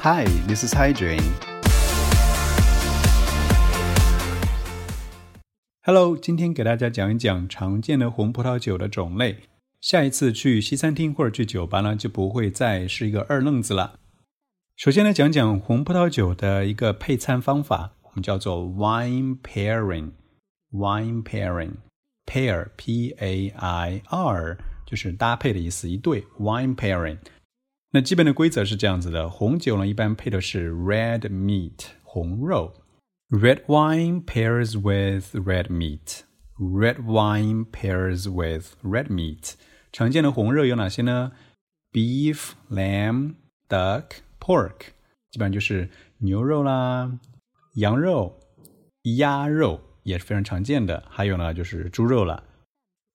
Hi, this is Hydrain. Hello，今天给大家讲一讲常见的红葡萄酒的种类。下一次去西餐厅或者去酒吧呢，就不会再是一个二愣子了。首先来讲讲红葡萄酒的一个配餐方法，我们叫做 wine pairing。wine pairing，pair p a i r 就是搭配的意思，一对 wine pairing。那基本的规则是这样子的：红酒呢一般配的是 red meat 红肉，red wine pairs with red meat。red wine pairs with red meat。常见的红肉有哪些呢？beef、lamb、duck、pork，基本上就是牛肉啦、羊肉、鸭肉也是非常常见的。还有呢就是猪肉了。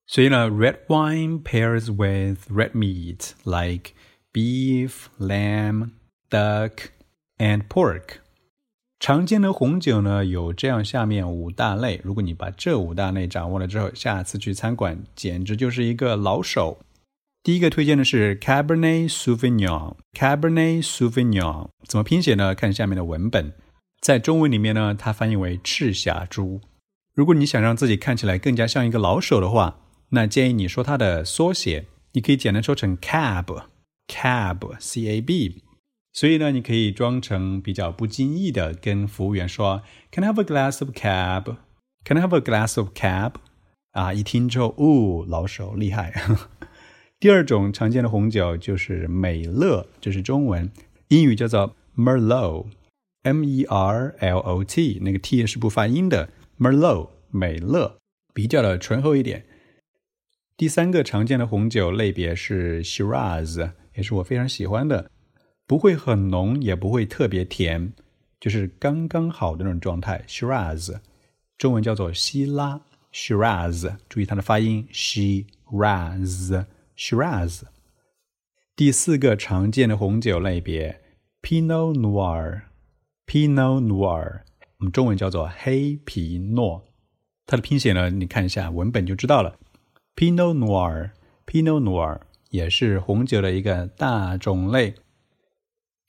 所以呢，red wine pairs with red meat like Beef, lamb, duck, and pork。常见的红酒呢，有这样下面五大类。如果你把这五大类掌握了之后，下次去餐馆简直就是一个老手。第一个推荐的是 Cabernet Sauvignon。Cabernet Sauvignon 怎么拼写呢？看下面的文本，在中文里面呢，它翻译为赤霞珠。如果你想让自己看起来更加像一个老手的话，那建议你说它的缩写，你可以简单说成 Cab。Cab, C-A-B，所以呢，你可以装成比较不经意的跟服务员说，Can I have a glass of cab? Can I have a glass of cab? 啊，一听之后，哦，老手厉害。第二种常见的红酒就是美乐，这是中文，英语叫做 Merlot，M-E-R-L-O-T，那个 T 是不发音的，Merlot，美乐，比较的醇厚一点。第三个常见的红酒类别是 Shiraz。也是我非常喜欢的，不会很浓，也不会特别甜，就是刚刚好的那种状态。Shiraz，中文叫做希拉。Shiraz，注意它的发音，Shiraz，Shiraz。第四个常见的红酒类别，Pinot Noir，Pinot Noir，我们中文叫做黑皮诺。它的拼写呢，你看一下文本就知道了。Pinot Noir，Pinot Noir。也是红酒的一个大种类。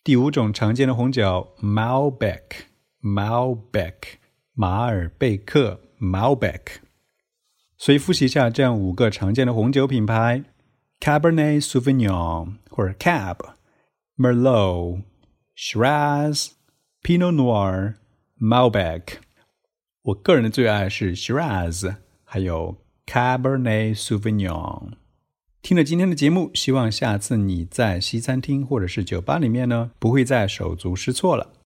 第五种常见的红酒，Malbec，Malbec，马尔贝克，Malbec。所以复习一下这样五个常见的红酒品牌：Cabernet Sauvignon 或者 Cab，Merlot，Shiraz，Pinot Noir，Malbec。我个人的最爱是 Shiraz，还有 Cabernet Sauvignon。听了今天的节目，希望下次你在西餐厅或者是酒吧里面呢，不会再手足失措了。